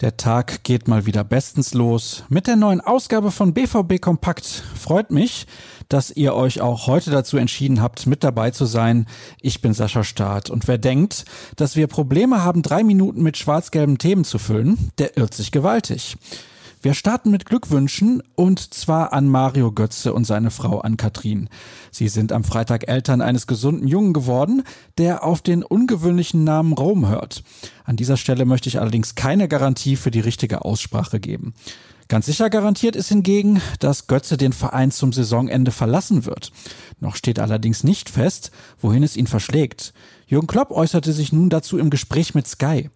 Der Tag geht mal wieder bestens los mit der neuen Ausgabe von BVB Kompakt. Freut mich, dass ihr euch auch heute dazu entschieden habt, mit dabei zu sein. Ich bin Sascha Staat und wer denkt, dass wir Probleme haben, drei Minuten mit schwarz-gelben Themen zu füllen, der irrt sich gewaltig. Wir starten mit Glückwünschen und zwar an Mario Götze und seine Frau Ann-Kathrin. Sie sind am Freitag Eltern eines gesunden Jungen geworden, der auf den ungewöhnlichen Namen Rom hört. An dieser Stelle möchte ich allerdings keine Garantie für die richtige Aussprache geben. Ganz sicher garantiert ist hingegen, dass Götze den Verein zum Saisonende verlassen wird. Noch steht allerdings nicht fest, wohin es ihn verschlägt. Jürgen Klopp äußerte sich nun dazu im Gespräch mit Sky.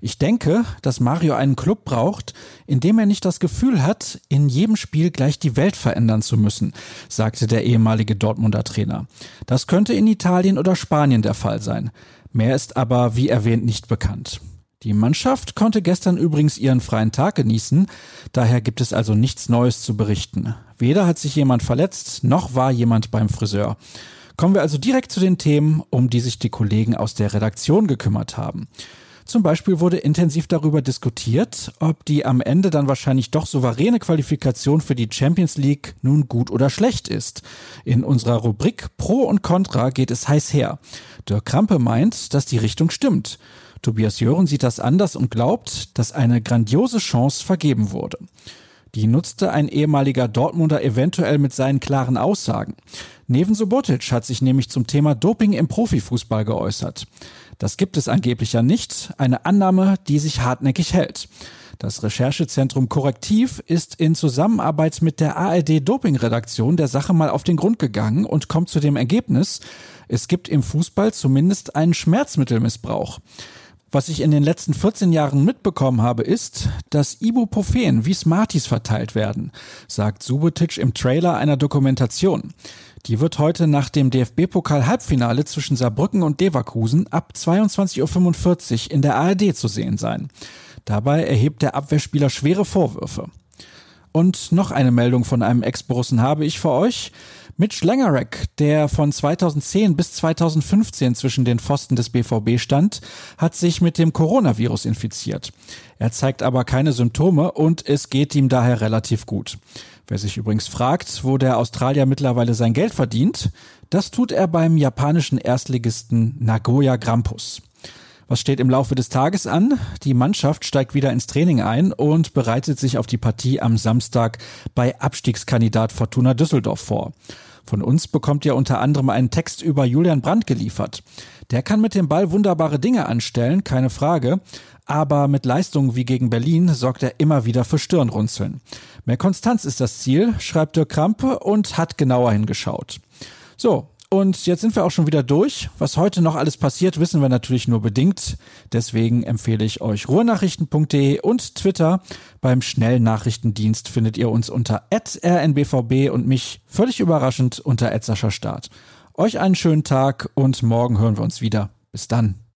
Ich denke, dass Mario einen Club braucht, in dem er nicht das Gefühl hat, in jedem Spiel gleich die Welt verändern zu müssen, sagte der ehemalige Dortmunder Trainer. Das könnte in Italien oder Spanien der Fall sein. Mehr ist aber, wie erwähnt, nicht bekannt. Die Mannschaft konnte gestern übrigens ihren freien Tag genießen, daher gibt es also nichts Neues zu berichten. Weder hat sich jemand verletzt, noch war jemand beim Friseur. Kommen wir also direkt zu den Themen, um die sich die Kollegen aus der Redaktion gekümmert haben. Zum Beispiel wurde intensiv darüber diskutiert, ob die am Ende dann wahrscheinlich doch souveräne Qualifikation für die Champions League nun gut oder schlecht ist. In unserer Rubrik Pro und Contra geht es heiß her. Dirk Krampe meint, dass die Richtung stimmt. Tobias Jören sieht das anders und glaubt, dass eine grandiose Chance vergeben wurde. Die nutzte ein ehemaliger Dortmunder eventuell mit seinen klaren Aussagen. Neven Subotic hat sich nämlich zum Thema Doping im Profifußball geäußert. Das gibt es angeblich ja nicht, eine Annahme, die sich hartnäckig hält. Das Recherchezentrum Korrektiv ist in Zusammenarbeit mit der ARD Doping-Redaktion der Sache mal auf den Grund gegangen und kommt zu dem Ergebnis, es gibt im Fußball zumindest einen Schmerzmittelmissbrauch. Was ich in den letzten 14 Jahren mitbekommen habe, ist, dass Ibuprofen wie Smarties verteilt werden, sagt Subotic im Trailer einer Dokumentation. Die wird heute nach dem DFB-Pokal-Halbfinale zwischen Saarbrücken und Leverkusen ab 22.45 Uhr in der ARD zu sehen sein. Dabei erhebt der Abwehrspieler schwere Vorwürfe. Und noch eine Meldung von einem Ex-Borussen habe ich für euch. Mitch Langerek, der von 2010 bis 2015 zwischen den Pfosten des BVB stand, hat sich mit dem Coronavirus infiziert. Er zeigt aber keine Symptome und es geht ihm daher relativ gut. Wer sich übrigens fragt, wo der Australier mittlerweile sein Geld verdient, das tut er beim japanischen Erstligisten Nagoya Grampus. Was steht im Laufe des Tages an? Die Mannschaft steigt wieder ins Training ein und bereitet sich auf die Partie am Samstag bei Abstiegskandidat Fortuna Düsseldorf vor. Von uns bekommt ihr unter anderem einen Text über Julian Brandt geliefert. Der kann mit dem Ball wunderbare Dinge anstellen, keine Frage, aber mit Leistungen wie gegen Berlin sorgt er immer wieder für Stirnrunzeln. Mehr Konstanz ist das Ziel, schreibt Dirk Krampe und hat genauer hingeschaut. So, und jetzt sind wir auch schon wieder durch. Was heute noch alles passiert, wissen wir natürlich nur bedingt. Deswegen empfehle ich euch ruhrnachrichten.de und Twitter. Beim Schnellnachrichtendienst findet ihr uns unter rnbvb und mich völlig überraschend unter Start. Euch einen schönen Tag und morgen hören wir uns wieder. Bis dann.